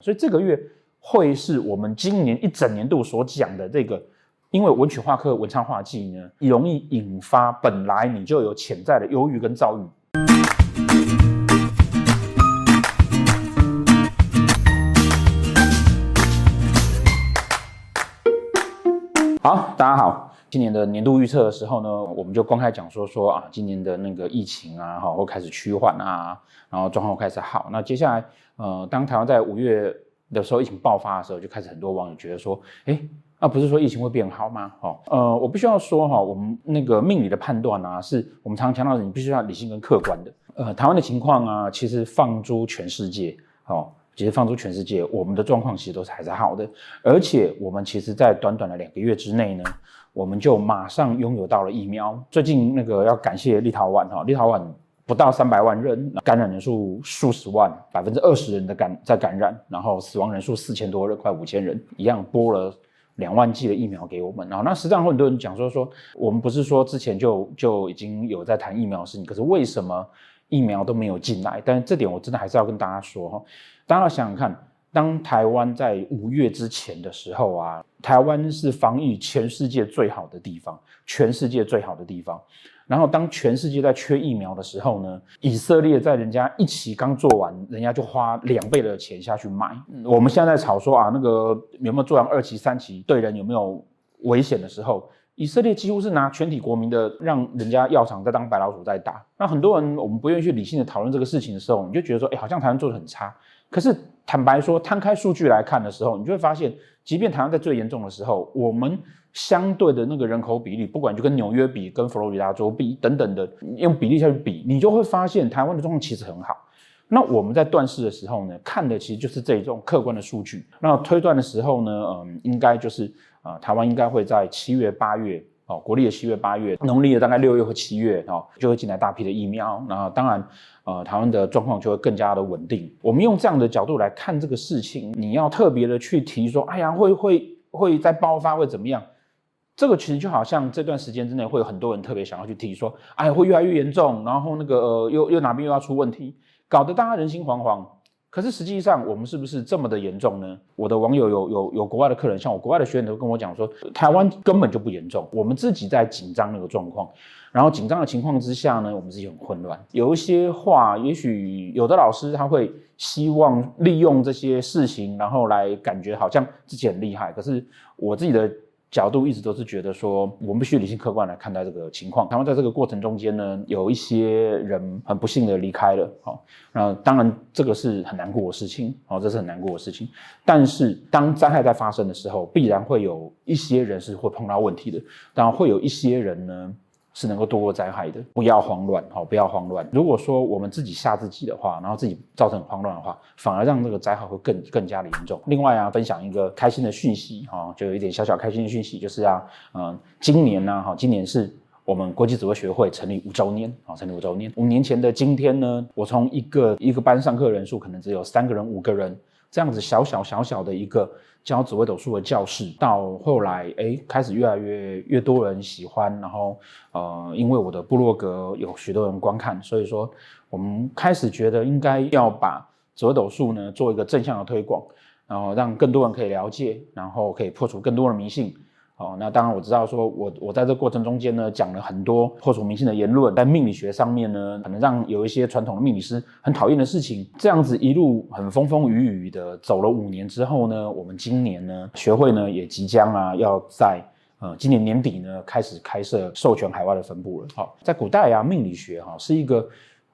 所以这个月会是我们今年一整年度所讲的这个，因为文曲化科文昌化忌呢，容易引发本来你就有潜在的忧郁跟躁郁。好，大家好。今年的年度预测的时候呢，我们就公开讲说说啊，今年的那个疫情啊，哈，会开始趋缓啊，然后状况开始好。那接下来，呃，当台湾在五月的时候疫情爆发的时候，就开始很多网友觉得说，哎，那不是说疫情会变好吗？哈，呃，我必须要说哈，我们那个命理的判断啊，是我们常常强调的，你必须要理性跟客观的。呃，台湾的情况啊，其实放诸全世界，哦。其实放诸全世界，我们的状况其实都是还是好的，而且我们其实，在短短的两个月之内呢，我们就马上拥有到了疫苗。最近那个要感谢立陶宛哈，立陶宛不到三百万人，感染人数数十万，百分之二十人的感在感染，然后死亡人数四千多人，快五千人，一样拨了两万剂的疫苗给我们。然后那实际上很多人讲说说，我们不是说之前就就已经有在谈疫苗的事情，可是为什么疫苗都没有进来？但是这点我真的还是要跟大家说哈。大家要想想看，当台湾在五月之前的时候啊，台湾是防疫全世界最好的地方，全世界最好的地方。然后当全世界在缺疫苗的时候呢，以色列在人家一期刚做完，人家就花两倍的钱下去买。我们现在在吵说啊，那个有没有做完二期、三期，对人有没有危险的时候，以色列几乎是拿全体国民的，让人家药厂在当白老鼠在打。那很多人我们不愿意去理性的讨论这个事情的时候，你就觉得说，哎，好像台湾做得很差。可是坦白说，摊开数据来看的时候，你就会发现，即便台湾在最严重的时候，我们相对的那个人口比例，不管就跟纽约比、跟佛罗里达州比等等的，用比例下去比，你就会发现台湾的状况其实很好。那我们在断事的时候呢，看的其实就是这种客观的数据。那推断的时候呢，嗯，应该就是啊、呃，台湾应该会在七月、八月。哦，国历的七月、八月，农历的大概六月和七月，哦，就会进来大批的疫苗。那当然，呃，台湾的状况就会更加的稳定。我们用这样的角度来看这个事情，你要特别的去提说，哎呀，会会会再爆发，会怎么样？这个其实就好像这段时间之内会有很多人特别想要去提说，哎，会越来越严重，然后那个呃，又又哪边又要出问题，搞得大家人心惶惶。可是实际上，我们是不是这么的严重呢？我的网友有有有国外的客人，像我国外的学员都跟我讲说，台湾根本就不严重，我们自己在紧张那个状况，然后紧张的情况之下呢，我们自己很混乱。有一些话，也许有的老师他会希望利用这些事情，然后来感觉好像自己很厉害。可是我自己的。角度一直都是觉得说，我们必须理性客观来看待这个情况。台湾在这个过程中间呢，有一些人很不幸的离开了，好，那当然这个是很难过的事情，好，这是很难过的事情。但是当灾害在发生的时候，必然会有一些人是会碰到问题的，当然会有一些人呢。是能够度过灾害的，不要慌乱，好，不要慌乱。如果说我们自己吓自己的话，然后自己造成慌乱的话，反而让这个灾害会更更加的严重。另外啊，分享一个开心的讯息，哈，就有一点小小开心的讯息，就是啊，嗯，今年呢，哈，今年是我们国际紫微学会成立五周年，啊，成立五周年。五年前的今天呢，我从一个一个班上课人数可能只有三个人、五个人。这样子小小小小的一个教紫微斗数的教室，到后来哎，开始越来越越多人喜欢，然后呃，因为我的部落格有许多人观看，所以说我们开始觉得应该要把紫微斗数呢做一个正向的推广，然后让更多人可以了解，然后可以破除更多的迷信。哦，那当然我知道，说我我在这过程中间呢，讲了很多破除迷信的言论，在命理学上面呢，可能让有一些传统的命理师很讨厌的事情，这样子一路很风风雨雨的走了五年之后呢，我们今年呢，学会呢也即将啊要在呃今年年底呢开始开设授权海外的分部了。好，在古代啊，命理学哈是一个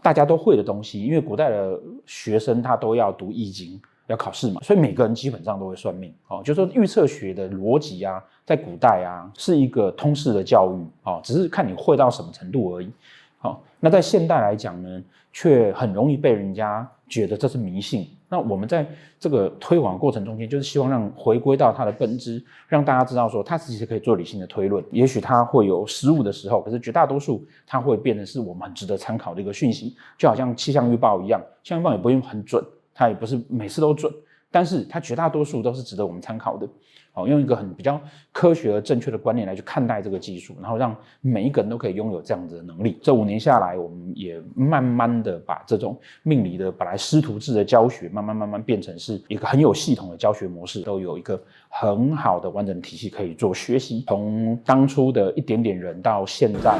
大家都会的东西，因为古代的学生他都要读易经。要考试嘛，所以每个人基本上都会算命哦。就是说预测学的逻辑啊，在古代啊是一个通识的教育哦，只是看你会到什么程度而已。好，那在现代来讲呢，却很容易被人家觉得这是迷信。那我们在这个推广过程中间，就是希望让回归到它的本质，让大家知道说，它其实可以做理性的推论。也许它会有失误的时候，可是绝大多数它会变成是我们很值得参考的一个讯息。就好像气象预报一样，气象预报也不用很准。它也不是每次都准，但是它绝大多数都是值得我们参考的。好，用一个很比较科学和正确的观念来去看待这个技术，然后让每一个人都可以拥有这样子的能力。这五年下来，我们也慢慢的把这种命理的本来师徒制的教学，慢慢慢慢变成是一个很有系统的教学模式，都有一个很好的完整体系可以做学习。从当初的一点点人到现在，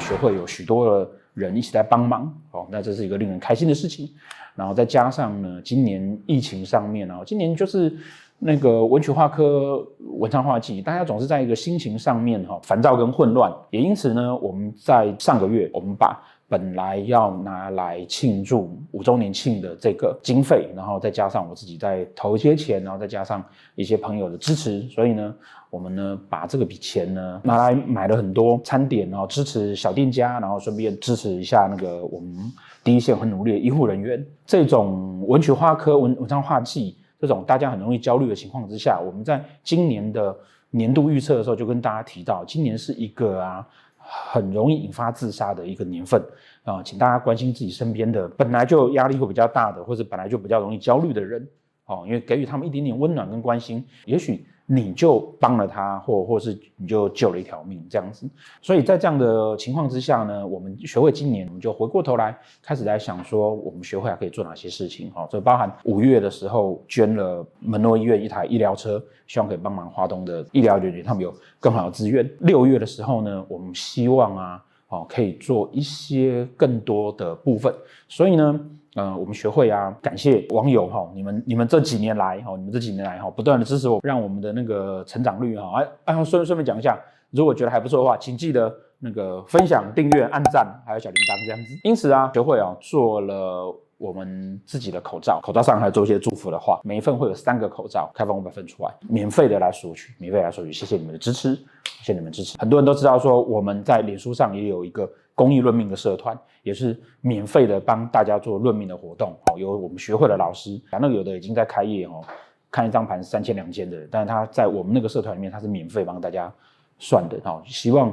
学会有许多的人一起在帮忙，哦，那这是一个令人开心的事情。然后再加上呢，今年疫情上面啊，今年就是。那个文曲化科文昌化忌，大家总是在一个心情上面哈烦躁跟混乱，也因此呢，我们在上个月，我们把本来要拿来庆祝五周年庆的这个经费，然后再加上我自己在投一些钱，然后再加上一些朋友的支持，所以呢，我们呢把这个笔钱呢拿来买了很多餐点，然后支持小店家，然后顺便支持一下那个我们第一线很努力的医护人员。这种文曲化科文文昌画技。这种大家很容易焦虑的情况之下，我们在今年的年度预测的时候就跟大家提到，今年是一个啊很容易引发自杀的一个年份。啊，请大家关心自己身边的本来就压力会比较大的，或者本来就比较容易焦虑的人。哦，因为给予他们一点点温暖跟关心，也许。你就帮了他，或或是你就救了一条命，这样子。所以在这样的情况之下呢，我们学会今年我们就回过头来开始来想说，我们学会还可以做哪些事情？哈，这包含五月的时候捐了门诺医院一台医疗车，希望可以帮忙花东的医疗人员，他们有更好的资源。六月的时候呢，我们希望啊，哦，可以做一些更多的部分。所以呢。呃，我们学会啊，感谢网友哈，你们你们这几年来哈，你们这几年来哈，不断的支持我，让我们的那个成长率哈，哎哎，顺顺便讲一下，如果觉得还不错的话，请记得那个分享、订阅、按赞，还有小铃铛这样子。因此啊，学会啊做了我们自己的口罩，口罩上还做一些祝福的话，每一份会有三个口罩，开放五百份出来，免费的来索取，免费来索取，谢谢你们的支持，谢谢你们支持。很多人都知道说我们在脸书上也有一个。公益论命的社团也是免费的，帮大家做论命的活动哦。有我们学会的老师，反正有的已经在开业哦，看一张盘三千两千的，但是他在我们那个社团里面，他是免费帮大家算的哦。希望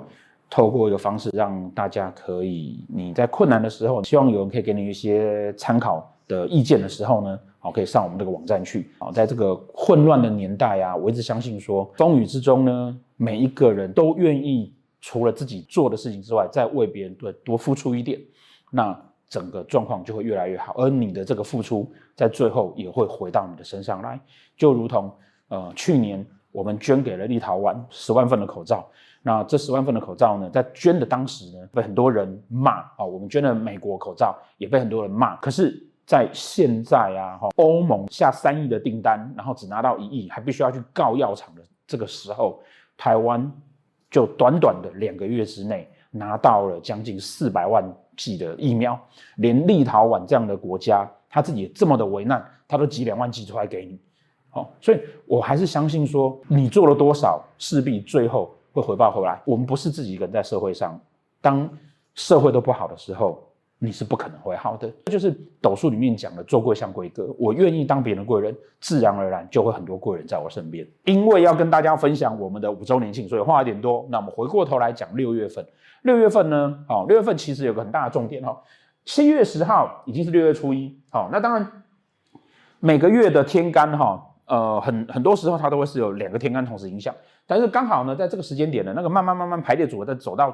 透过一个方式，让大家可以你在困难的时候，希望有人可以给你一些参考的意见的时候呢，好，可以上我们这个网站去啊。在这个混乱的年代啊，我一直相信说，风雨之中呢，每一个人都愿意。除了自己做的事情之外，再为别人多多付出一点，那整个状况就会越来越好。而你的这个付出，在最后也会回到你的身上来。就如同呃，去年我们捐给了立陶宛十万份的口罩，那这十万份的口罩呢，在捐的当时呢，被很多人骂啊、哦。我们捐了美国口罩，也被很多人骂。可是，在现在啊，哈，欧盟下三亿的订单，然后只拿到一亿，还必须要去告药厂的这个时候，台湾。就短短的两个月之内，拿到了将近四百万剂的疫苗，连立陶宛这样的国家，他自己也这么的为难，他都挤两万剂出来给你，好，所以我还是相信说，你做了多少，势必最后会回报回来。我们不是自己一个人在社会上，当社会都不好的时候。你是不可能会好的，这就是斗数里面讲的“做贵像贵哥”。我愿意当别人的贵人，自然而然就会很多贵人在我身边。因为要跟大家分享我们的五周年庆，所以话有点多。那我们回过头来讲六月份。六月份呢，哦，六月份其实有个很大的重点哦。七月十号已经是六月初一，好，那当然每个月的天干哈，呃，很很多时候它都会是有两个天干同时影响，但是刚好呢，在这个时间点呢，那个慢慢慢慢排列组合在走到。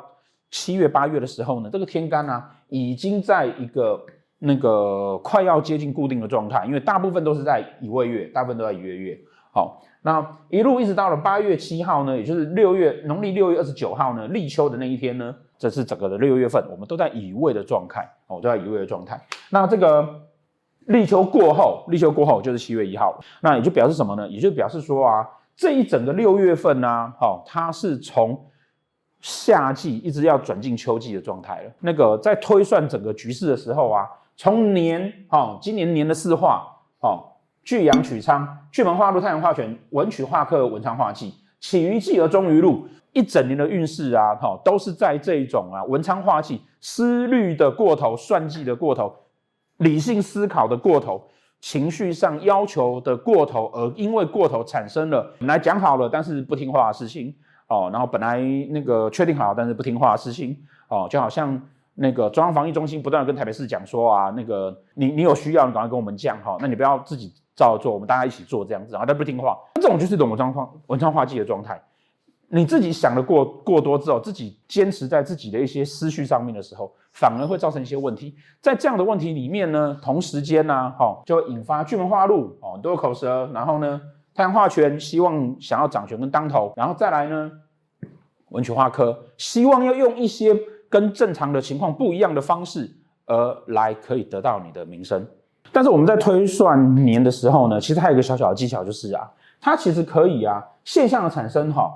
七月八月的时候呢，这个天干啊，已经在一个那个快要接近固定的状态，因为大部分都是在乙未月，大部分都在乙未月。好，那一路一直到了八月七号呢，也就是六月农历六月二十九号呢，立秋的那一天呢，这是整个的六月份，我们都在乙未的状态，哦，都在乙未的状态。那这个立秋过后，立秋过后就是七月一号，那也就表示什么呢？也就表示说啊，这一整个六月份呢、啊，好，它是从夏季一直要转进秋季的状态了。那个在推算整个局势的时候啊，从年哦，今年年的四化哦，巨阳曲仓，巨门化禄，太阳化权，文曲化克，文昌化忌，起于忌而终于禄，一整年的运势啊，哈，都是在这种啊文昌化忌，思虑的过头，算计的过头，理性思考的过头，情绪上要求的过头，而因为过头产生了本来讲好了但是不听话的事情。哦，然后本来那个确定好，但是不听话的事情，哦，就好像那个中央防疫中心不断的跟台北市讲说啊，那个你你有需要，你赶快跟我们讲哈，那你不要自己照做，我们大家一起做这样子，然后他不听话，这种就是一种文章化文章化忌的状态。你自己想的过过多之后，自己坚持在自己的一些思绪上面的时候，反而会造成一些问题。在这样的问题里面呢，同时间呢、啊，哈，就引发巨门化禄哦，多口舌，然后呢，太阳化权，希望想要掌权跟当头，然后再来呢，文曲化科，希望要用一些跟正常的情况不一样的方式，而来可以得到你的名声。但是我们在推算年的时候呢，其实还有一个小小的技巧，就是啊，它其实可以啊，现象的产生哈。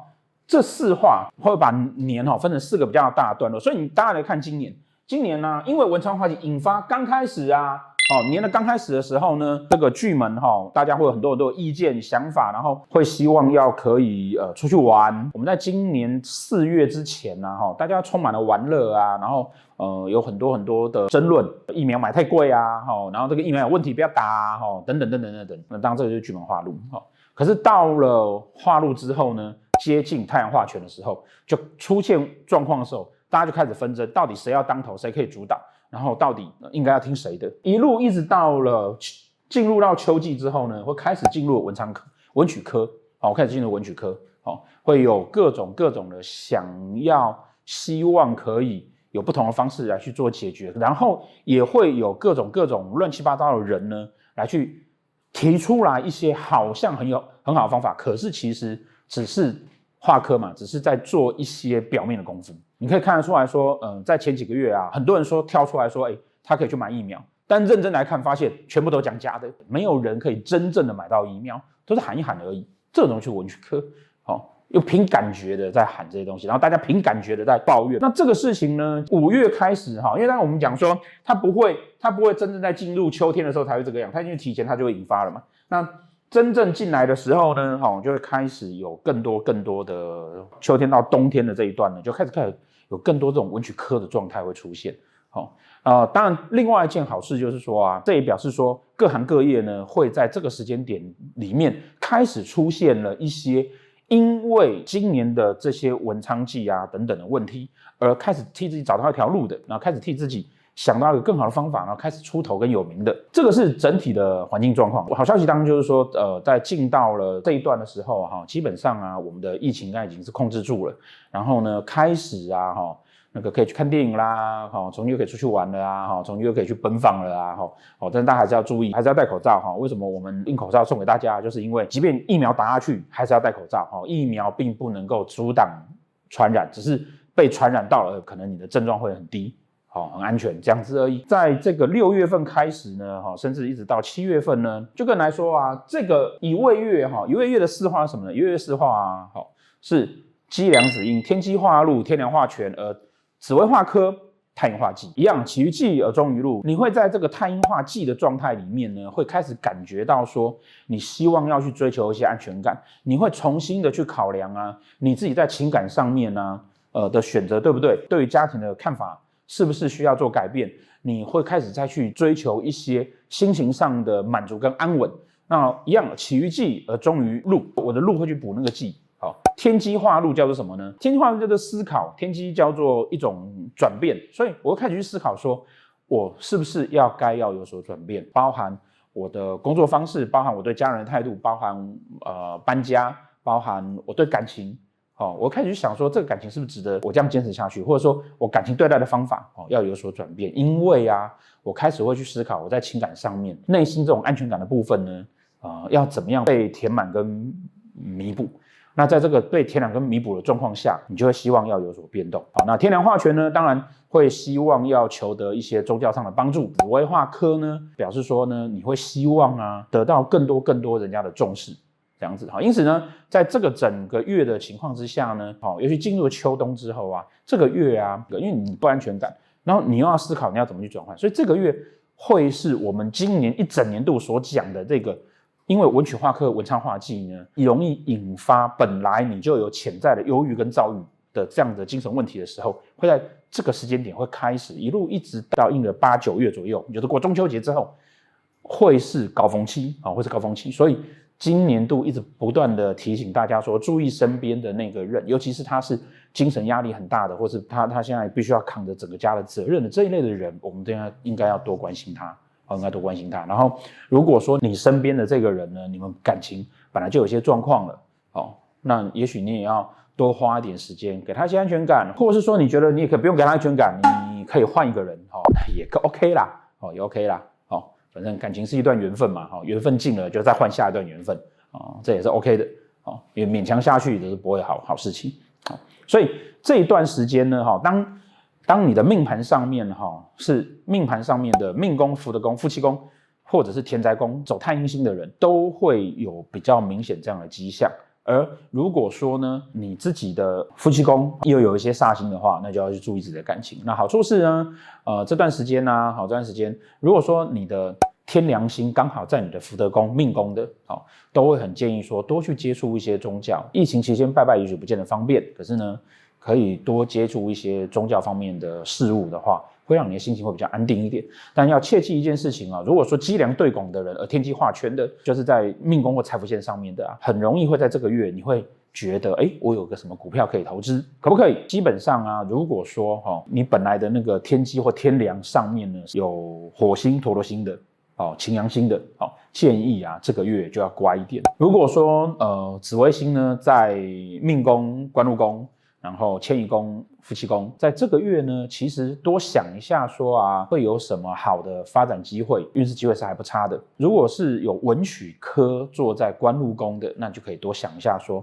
这四化会把年哈分成四个比较大的段落，所以你大家来看今年，今年呢、因为文昌化忌引发刚开始啊，哦年的刚开始的时候呢，这个巨门哈，大家会有很多很多意见想法，然后会希望要可以呃出去玩。我们在今年四月之前呢、哈，大家充满了玩乐啊，然后呃有很多很多的争论，疫苗买太贵啊，哈，然后这个疫苗有问题不要打，哈，等等等等等等。那当然这个就是巨门化禄，哈，可是到了化禄之后呢？接近太阳化权的时候，就出现状况的时候，大家就开始纷争，到底谁要当头，谁可以主导，然后到底应该要听谁的？一路一直到了进入到秋季之后呢，会开始进入文昌科、文曲科，好，开始进入文曲科，好，会有各种各种的想要、希望可以有不同的方式来去做解决，然后也会有各种各种乱七八糟的人呢，来去提出来一些好像很有很好的方法，可是其实只是。化科嘛，只是在做一些表面的功夫。你可以看得出来说，嗯、在前几个月啊，很多人说跳出来说，哎、他可以去买疫苗，但认真来看，发现全部都讲假的，没有人可以真正的买到疫苗，都是喊一喊而已。这种东西文曲科，好、哦，又凭感觉的在喊这些东西，然后大家凭感觉的在抱怨。那这个事情呢，五月开始哈，因为当我们讲说，它不会，它不会真正在进入秋天的时候才会这个样，它因为提前它就会引发了嘛。那真正进来的时候呢，哈，就会开始有更多更多的秋天到冬天的这一段呢，就开始开始有更多这种文曲科的状态会出现，好，啊，当然，另外一件好事就是说啊，这也表示说各行各业呢会在这个时间点里面开始出现了一些因为今年的这些文昌忌啊等等的问题，而开始替自己找到一条路的，然后开始替自己。想到一个更好的方法，然后开始出头跟有名的，这个是整体的环境状况。好消息当然就是说，呃，在进到了这一段的时候，哈，基本上啊，我们的疫情应该已经是控制住了。然后呢，开始啊，哈，那个可以去看电影啦，哈，从又可以出去玩了啊，哈，从又可以去奔放了啊，哈，哦，但是大家还是要注意，还是要戴口罩哈。为什么我们印口罩送给大家？就是因为即便疫苗打下去，还是要戴口罩。哈，疫苗并不能够阻挡传染，只是被传染到了，可能你的症状会很低。好，很安全这样子而已。在这个六月份开始呢，哈，甚至一直到七月份呢，就跟来说啊，这个乙未月哈，乙未月的四化是什么呢？乙未月四化啊，好，是机梁子阴，天机化禄，天梁化权，而紫微化科，太阴化忌一样，起于忌而终于禄。你会在这个太阴化忌的状态里面呢，会开始感觉到说，你希望要去追求一些安全感，你会重新的去考量啊，你自己在情感上面呢，呃的选择对不对？对于家庭的看法。是不是需要做改变？你会开始再去追求一些心情上的满足跟安稳。那一样，起于计而终于路，我的路会去补那个计。好，天机化路叫做什么呢？天机化路叫做思考，天机叫做一种转变。所以我会开始去思考，说我是不是要该要有所转变，包含我的工作方式，包含我对家人的态度，包含呃搬家，包含我对感情。哦，我开始想说，这个感情是不是值得我这样坚持下去，或者说我感情对待的方法哦要有所转变？因为啊，我开始会去思考我在情感上面内心这种安全感的部分呢，啊、要怎么样被填满跟弥补？那在这个被填满跟弥补的状况下，你就会希望要有所变动。好，那天梁化权呢，当然会希望要求得一些宗教上的帮助。紫微化科呢，表示说呢，你会希望啊得到更多更多人家的重视。这样子哈，因此呢，在这个整个月的情况之下呢，好，尤其进入秋冬之后啊，这个月啊，因为你不安全感，然后你又要思考你要怎么去转换，所以这个月会是我们今年一整年度所讲的这个，因为文曲化科文昌化忌呢，容易引发本来你就有潜在的忧郁跟躁郁的这样的精神问题的时候，会在这个时间点会开始一路一直到应了八九月左右，也就是过中秋节之后，会是高峰期啊，会是高峰期，所以。今年度一直不断的提醒大家说，注意身边的那个人，尤其是他是精神压力很大的，或是他他现在必须要扛着整个家的责任的这一类的人，我们都要应该要多关心他哦，应该多关心他。然后，如果说你身边的这个人呢，你们感情本来就有些状况了，哦，那也许你也要多花一点时间给他一些安全感，或者是说你觉得你也可以不用给他安全感，你可以换一个人，哦，也 OK 啦，哦，也 OK 啦，反正感情是一段缘分嘛，哈，缘分尽了就再换下一段缘分，啊，这也是 OK 的，啊，也勉强下去都是不会好好事情，好，所以这一段时间呢，哈，当当你的命盘上面哈是命盘上面的命宫、福德宫、夫妻宫，或者是田宅宫走太阴星的人，都会有比较明显这样的迹象。而如果说呢，你自己的夫妻宫又有一些煞星的话，那就要去注意自己的感情。那好处是呢，呃，这段时间呢、好这段时间，如果说你的天良星刚好在你的福德宫、命宫的，好，都会很建议说多去接触一些宗教。疫情期间拜拜也许不见得方便，可是呢。可以多接触一些宗教方面的事物的话，会让你的心情会比较安定一点。但要切记一件事情啊，如果说积粮对拱的人，而天机化圈的，就是在命宫或财富线上面的啊，很容易会在这个月你会觉得，哎，我有个什么股票可以投资，可不可以？基本上啊，如果说哈，你本来的那个天机或天梁上面呢有火星、陀螺星的，哦，擎羊星的，哦，建议啊，这个月就要乖一点。如果说呃，紫微星呢在命宫、官禄宫。然后迁移宫、夫妻宫，在这个月呢，其实多想一下，说啊，会有什么好的发展机会，运势机会是还不差的。如果是有文曲科坐在官禄宫的，那就可以多想一下，说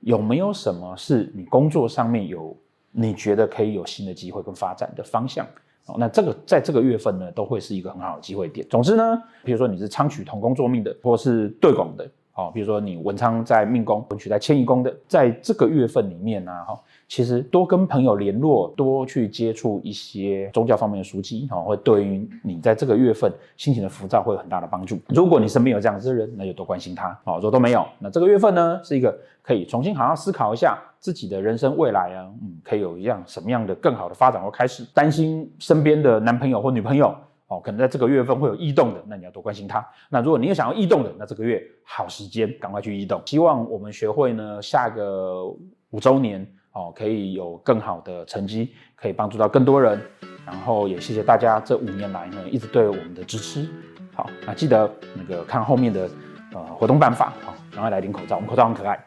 有没有什么是你工作上面有你觉得可以有新的机会跟发展的方向。哦，那这个在这个月份呢，都会是一个很好的机会点。总之呢，比如说你是昌曲同工作命的，或是对拱的。哦，比如说你文昌在命宫，文曲在迁移宫的，在这个月份里面呢，哈，其实多跟朋友联络，多去接触一些宗教方面的书籍，哈，会对于你在这个月份心情的浮躁会有很大的帮助。如果你身边有这样子的人，那就多关心他。好，如果都没有，那这个月份呢，是一个可以重新好好思考一下自己的人生未来啊，嗯，可以有一样什么样的更好的发展或开始。担心身边的男朋友或女朋友。哦，可能在这个月份会有异动的，那你要多关心他。那如果你有想要异动的，那这个月好时间，赶快去异动。希望我们学会呢，下个五周年哦，可以有更好的成绩，可以帮助到更多人。然后也谢谢大家这五年来呢，一直对我们的支持。好，那记得那个看后面的呃活动办法，好，赶快来领口罩，我们口罩很可爱。